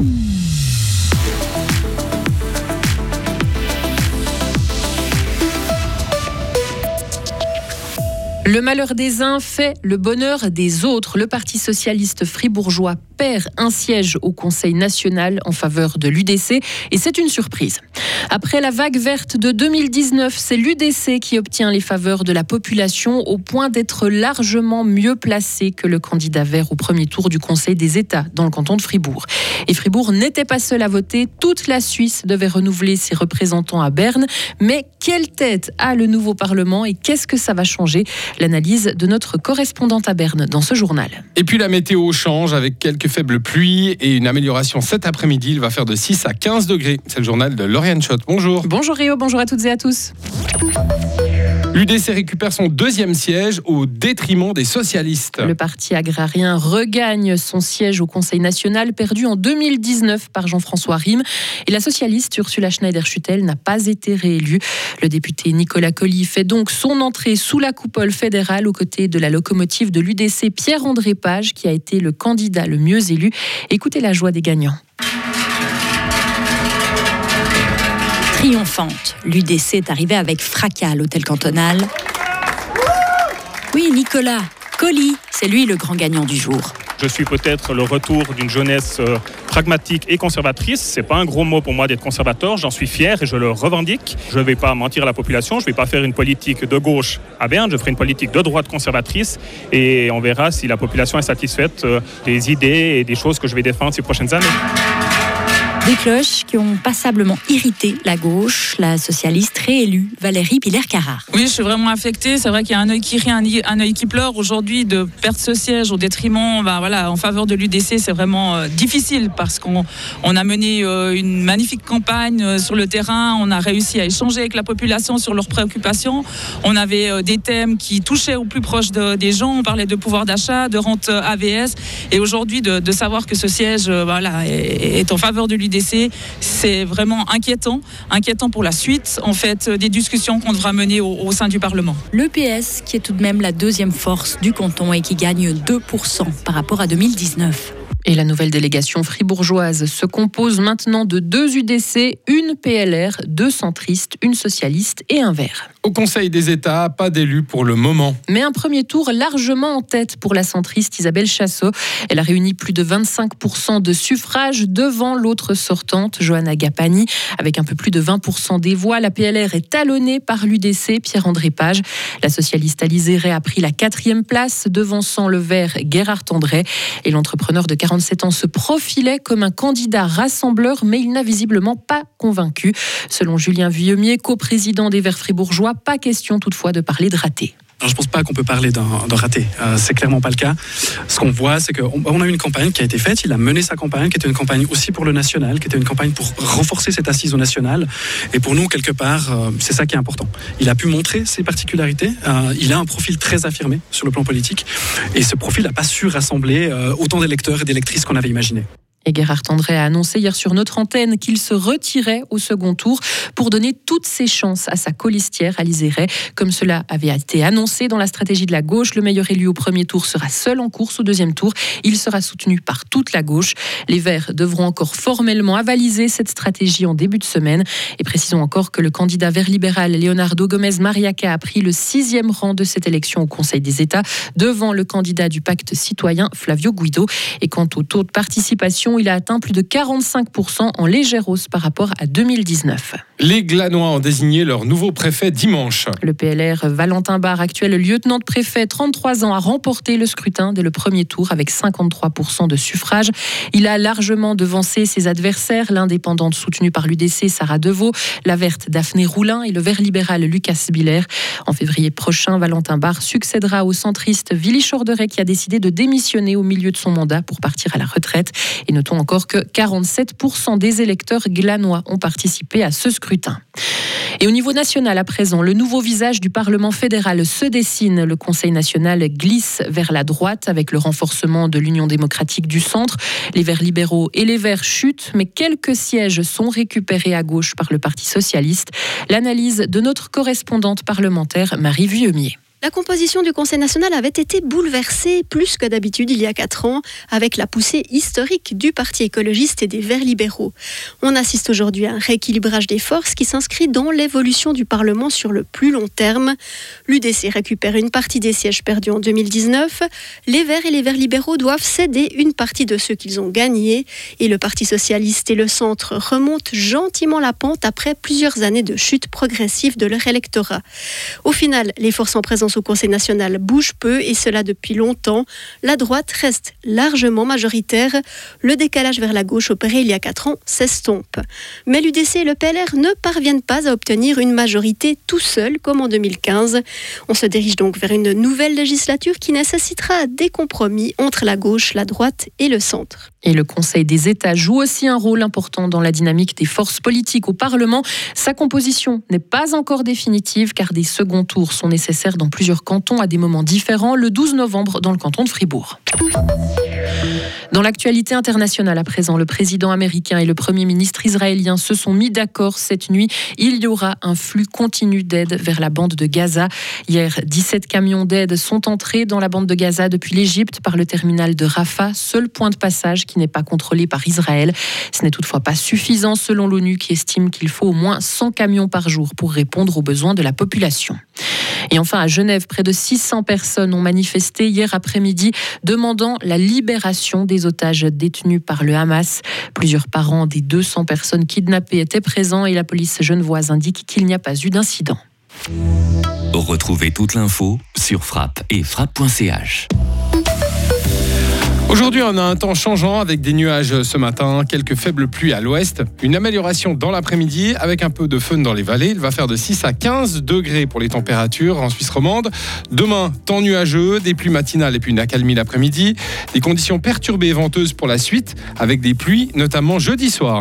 Mm. Le malheur des uns fait le bonheur des autres. Le Parti socialiste fribourgeois perd un siège au Conseil national en faveur de l'UDC et c'est une surprise. Après la vague verte de 2019, c'est l'UDC qui obtient les faveurs de la population au point d'être largement mieux placé que le candidat vert au premier tour du Conseil des États dans le canton de Fribourg. Et Fribourg n'était pas seul à voter, toute la Suisse devait renouveler ses représentants à Berne. Mais quelle tête a le nouveau Parlement et qu'est-ce que ça va changer? L'analyse de notre correspondante à Berne dans ce journal. Et puis la météo change avec quelques faibles pluies et une amélioration cet après-midi. Il va faire de 6 à 15 degrés. C'est le journal de Lauriane Schott. Bonjour. Bonjour Rio, bonjour à toutes et à tous. L'UDC récupère son deuxième siège au détriment des socialistes. Le parti agrarien regagne son siège au Conseil national, perdu en 2019 par Jean-François Rime. Et la socialiste Ursula Schneider-Schutel n'a pas été réélue. Le député Nicolas Colli fait donc son entrée sous la coupole fédérale aux côtés de la locomotive de l'UDC Pierre-André Page, qui a été le candidat le mieux élu. Écoutez la joie des gagnants. Triomphante. L'UDC est arrivé avec fracas à l'hôtel cantonal. Oui, Nicolas, Colli, c'est lui le grand gagnant du jour. Je suis peut-être le retour d'une jeunesse euh, pragmatique et conservatrice. C'est pas un gros mot pour moi d'être conservateur. J'en suis fier et je le revendique. Je ne vais pas mentir à la population. Je ne vais pas faire une politique de gauche à Berne. Je ferai une politique de droite conservatrice et on verra si la population est satisfaite euh, des idées et des choses que je vais défendre ces prochaines années. Des cloches qui ont passablement irrité la gauche, la socialiste réélue Valérie Piller-Carrard. Oui, je suis vraiment affectée. C'est vrai qu'il y a un œil qui rit, un œil qui pleure. Aujourd'hui, de perdre ce siège au détriment, bah, voilà, en faveur de l'UDC, c'est vraiment euh, difficile parce qu'on on a mené euh, une magnifique campagne euh, sur le terrain. On a réussi à échanger avec la population sur leurs préoccupations. On avait des thèmes qui touchaient au plus proche des gens. On parlait de pouvoir d'achat, de rente AVS. Et aujourd'hui, de, savoir que ce siège voilà, est en faveur de l'UDC, c'est vraiment inquiétant, inquiétant pour la suite en fait des discussions qu'on devra mener au, au sein du Parlement. Le PS, qui est tout de même la deuxième force du canton et qui gagne 2% par rapport à 2019. Et la nouvelle délégation fribourgeoise se compose maintenant de deux UDC, une PLR, deux centristes, une socialiste et un vert. Au Conseil des États, pas d'élu pour le moment. Mais un premier tour largement en tête pour la centriste Isabelle Chassot. Elle a réuni plus de 25% de suffrages devant l'autre sortante, Johanna Gapani. Avec un peu plus de 20% des voix, la PLR est talonnée par l'UDC, Pierre-André Page. La socialiste Alizé a pris la quatrième place, devançant le vert Gérard André. Et l'entrepreneur de 47 ans se profilait comme un candidat rassembleur, mais il n'a visiblement pas convaincu. Selon Julien Vuillemier, coprésident des Verts fribourgeois, pas question toutefois de parler de raté. Je pense pas qu'on peut parler d'un raté. Euh, c'est clairement pas le cas. Ce qu'on voit, c'est qu'on on a une campagne qui a été faite. Il a mené sa campagne, qui était une campagne aussi pour le national, qui était une campagne pour renforcer cette assise au national. Et pour nous, quelque part, euh, c'est ça qui est important. Il a pu montrer ses particularités. Euh, il a un profil très affirmé sur le plan politique. Et ce profil n'a pas su rassembler autant d'électeurs et d'électrices qu'on avait imaginé. Et Gerhard André a annoncé hier sur notre antenne qu'il se retirait au second tour pour donner toutes ses chances à sa colistière, Alice Ray. Comme cela avait été annoncé dans la stratégie de la gauche, le meilleur élu au premier tour sera seul en course au deuxième tour. Il sera soutenu par toute la gauche. Les Verts devront encore formellement avaliser cette stratégie en début de semaine. Et précisons encore que le candidat vert libéral Leonardo Gomez Mariaca a pris le sixième rang de cette élection au Conseil des États devant le candidat du pacte citoyen Flavio Guido. Et quant au taux de participation, il a atteint plus de 45% en légère hausse par rapport à 2019. Les Glanois ont désigné leur nouveau préfet dimanche. Le PLR Valentin Barre, actuel lieutenant de préfet, 33 ans, a remporté le scrutin dès le premier tour avec 53% de suffrages. Il a largement devancé ses adversaires, l'indépendante soutenue par l'UDC Sarah Deveau, la verte Daphné Roulin et le vert libéral Lucas Biller. En février prochain, Valentin Barre succédera au centriste Willy Chorderet qui a décidé de démissionner au milieu de son mandat pour partir à la retraite. Et Encore que 47% des électeurs glanois ont participé à ce scrutin. Et au niveau national, à présent, le nouveau visage du Parlement fédéral se dessine. Le Conseil national glisse vers la droite avec le renforcement de l'Union démocratique du centre. Les Verts libéraux et les Verts chutent, mais quelques sièges sont récupérés à gauche par le Parti socialiste. L'analyse de notre correspondante parlementaire, Marie Vuillemier. La composition du Conseil national avait été bouleversée plus que d'habitude il y a quatre ans avec la poussée historique du Parti écologiste et des Verts libéraux. On assiste aujourd'hui à un rééquilibrage des forces qui s'inscrit dans l'évolution du Parlement sur le plus long terme. L'UDC récupère une partie des sièges perdus en 2019. Les Verts et les Verts libéraux doivent céder une partie de ceux qu'ils ont gagnés et le Parti socialiste et le centre remontent gentiment la pente après plusieurs années de chute progressive de leur électorat. Au final, les forces en présence au Conseil national bouge peu et cela depuis longtemps. La droite reste largement majoritaire. Le décalage vers la gauche opéré il y a 4 ans s'estompe. Mais l'UDC et le PLR ne parviennent pas à obtenir une majorité tout seul comme en 2015. On se dirige donc vers une nouvelle législature qui nécessitera des compromis entre la gauche, la droite et le centre. Et le Conseil des États joue aussi un rôle important dans la dynamique des forces politiques au Parlement. Sa composition n'est pas encore définitive car des seconds tours sont nécessaires dans plusieurs cantons à des moments différents, le 12 novembre dans le canton de Fribourg. Dans l'actualité internationale à présent, le président américain et le premier ministre israélien se sont mis d'accord cette nuit. Il y aura un flux continu d'aide vers la bande de Gaza. Hier, 17 camions d'aide sont entrés dans la bande de Gaza depuis l'Égypte par le terminal de Rafah, seul point de passage qui n'est pas contrôlé par Israël. Ce n'est toutefois pas suffisant selon l'ONU qui estime qu'il faut au moins 100 camions par jour pour répondre aux besoins de la population. Et enfin, à Genève, près de 600 personnes ont manifesté hier après-midi demandant la libération des otages détenus par le Hamas. Plusieurs parents des 200 personnes kidnappées étaient présents et la police genevoise indique qu'il n'y a pas eu d'incident. Retrouvez toute l'info sur frappe et frappe.ch. Aujourd'hui, on a un temps changeant avec des nuages ce matin, quelques faibles pluies à l'ouest, une amélioration dans l'après-midi avec un peu de fun dans les vallées. Il va faire de 6 à 15 degrés pour les températures en Suisse romande. Demain, temps nuageux, des pluies matinales et puis une accalmie l'après-midi. Des conditions perturbées et venteuses pour la suite avec des pluies, notamment jeudi soir.